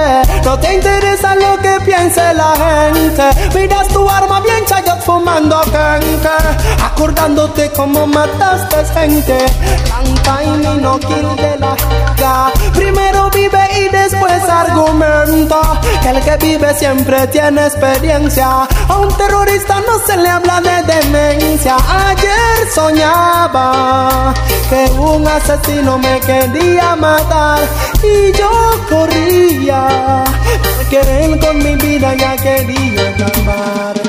Speaker 11: No te interesa lo que piense la gente. Miras tu arma bien chayot fumando canca. Acordándote cómo mataste gente. Canta y no la. Primero y después argumenta. Que el que vive siempre tiene experiencia. A un terrorista no se le habla de demencia. Ayer soñaba que un asesino me quería matar y yo corría porque él con mi vida ya quería acabar.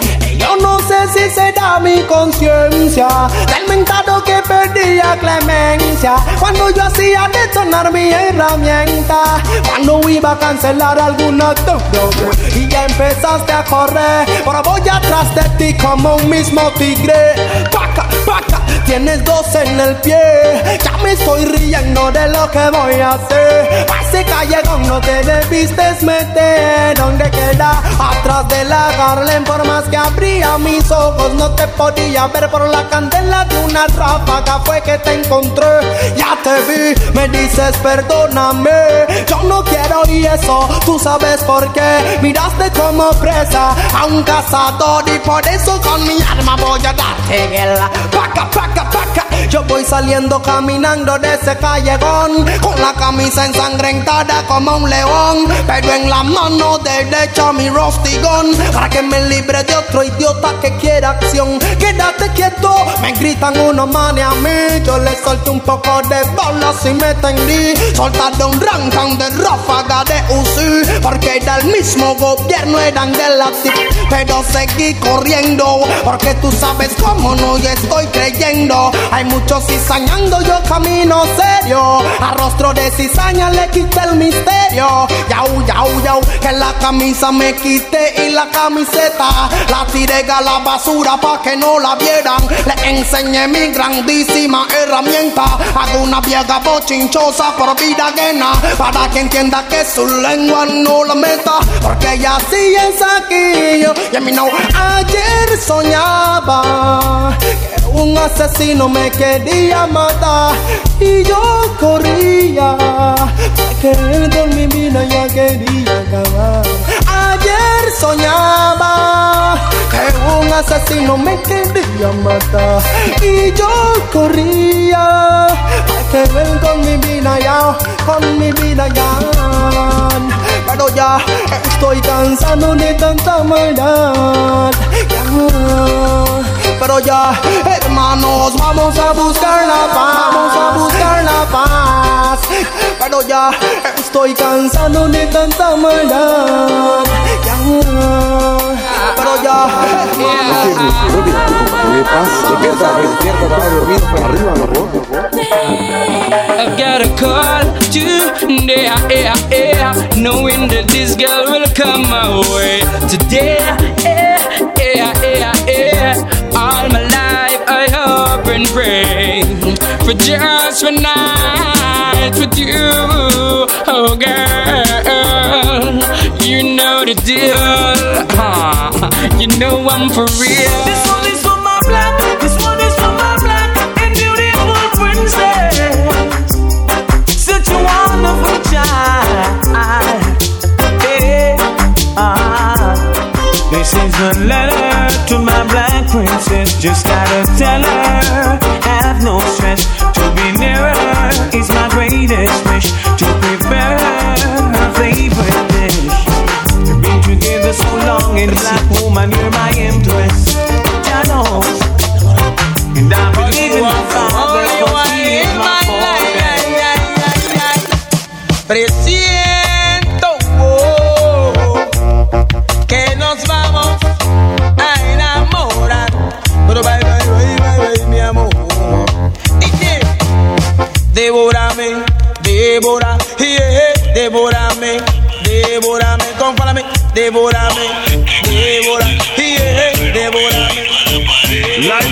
Speaker 11: No sé si será mi conciencia del mentado que perdía clemencia cuando yo hacía detonar mi herramienta, cuando iba a cancelar algún acto y ya empezaste a correr. Ahora voy atrás de ti como un mismo tigre. Tienes dos en el pie. Ya me estoy riendo de lo que voy a hacer. A ese callejón no te debiste meter. Donde queda atrás de la Garlen, por más que abría mis ojos, no te podía ver por la candela de una ráfaga. Fue que te encontré, ya te vi, me dices perdóname. Yo no quiero y eso, tú sabes por qué. Miraste como presa a un cazador y por eso con mi arma voy a darte guerra. Yo voy saliendo caminando de ese callejón con la camisa ensangrentada como un león, pero en la mano derecha mi rostigón para que me libre de otro idiota que quiera acción. Quédate quieto, me gritan unos manes a mí. Yo le solté un poco de bolas y me tendí. Soltar un rancan de ráfaga de UCI, porque era el mismo gobierno, eran de la TIC. Pero seguí corriendo, porque tú sabes cómo no estoy creyendo. Hay muchos cizañando, yo camino serio. A rostro de cizaña le quité el misterio. Yau, yau, yau, que la camisa me quité y la camiseta la tiré a la basura pa' que no la vieran. Le enseñé mi grandísima herramienta. Hago una vieja bochinchosa por vida ajena para que entienda que su lengua no la meta. Porque ella sí es aquí. Y a mí no. Ayer soñaba un asesino me quería matar y yo corría porque él con mi vida ya quería acabar. Ayer soñaba que un asesino me quería matar y yo corría porque él con mi vida ya, con mi vida ya. Pero ya estoy cansado de tanta maldad. Pero ya, hermanos, vamos a buscar la paz, vamos a buscar la paz. Pero pero ya estoy cansado de tanta maldad. Ya, pero ya.
Speaker 35: I got a call today, yeah, yeah, knowing that this girl will come my way today. Yeah, yeah, yeah, yeah. All my life I hope and pray for just one night with you, oh girl. You know the deal, huh? You know I'm for real.
Speaker 19: This one is for my black. This one is for my black and beautiful princess. Such a wonderful child. Yeah. Ah. This is a letter to my black princess. Just gotta tell her,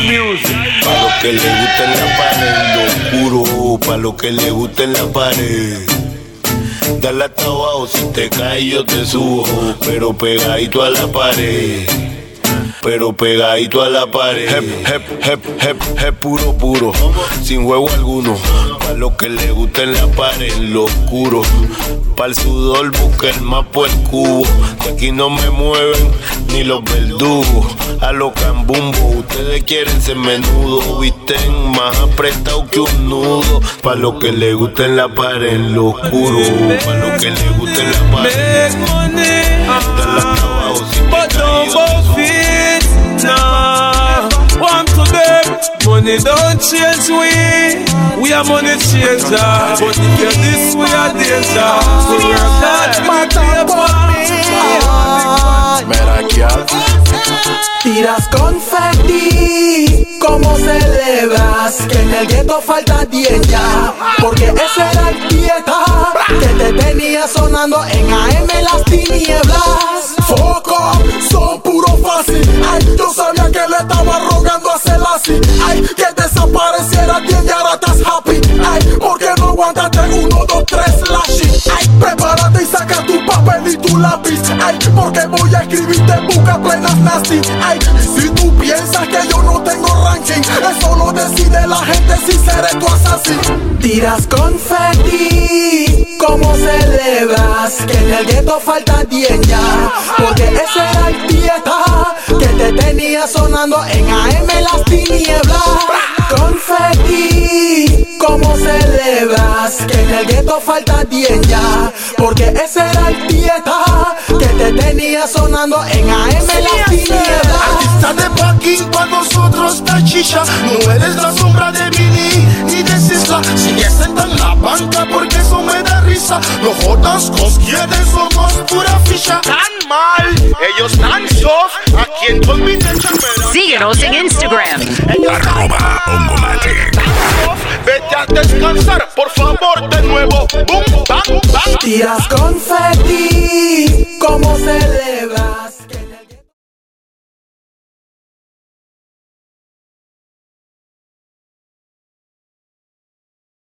Speaker 36: music. Pa' los que le gusten la pared, lo oscuro. Pa' los que le gusten la pared. Dale hasta abajo, si te caes yo te subo. Pero pegadito a la pared. Pero pegadito a la pared. Hep, hep, hep, hep, hep, puro, puro. Sin juego alguno. Pa' los que le gusten la pared, lo oscuro. Pa' el sudor busca el mapa el cubo. De aquí no me mueven ni los verdugos. A los cambumbo, ustedes quieren ser menudo. Visten más apretado que un nudo. Pa' los que le gusten la pared, lo oscuro. Pa' los que le gusten la pared.
Speaker 19: But don't both fit. Nah, one to them. Money don't change we. We are money changer, but if you're this, we are danger. So we're not
Speaker 11: Tiras confeti, ¿cómo celebras? Que en el gueto falta 10 ya Porque ese era el dieta Que te tenía sonando en AM las tinieblas. Foco, son puro fácil. Ay, yo sabía que le estaba rogando a Selassie. Ay, que desapareciera 10 y ahora estás happy. Ay, porque no aguantaste uno, dos, tres lashes Ay, prepárate y saca tu papel y tu lápiz Ay, porque voy a escribirte busca plenas nasty Ay, si tú piensas que yo no tengo ranking Eso lo decide la gente si seré tu asesino. Tiras confeti, ¿cómo celebras? Que en el gueto falta 10 ya Porque ese era el dieta Que te tenía sonando en AM las tinieblas Confeti, ¿cómo celebras? Que en el gueto falta 10 ya Porque ese era el dieta Que te tenía sonando en AM las tinieblas
Speaker 22: Artista de packing para nosotros está chicha. No eres la sombra de Vini ni de Sisla. Sigue sentada en la banca porque eso me risa No jodas con quienes somos pura ficha. Tan mal, ellos tan soft. Aquí en con mi
Speaker 3: Síguenos en Instagram.
Speaker 1: Arroba Ongomatic.
Speaker 22: Vete a descansar, por favor, de nuevo. Boom, bang, bang
Speaker 11: Tiras confeti, ¿cómo celebras?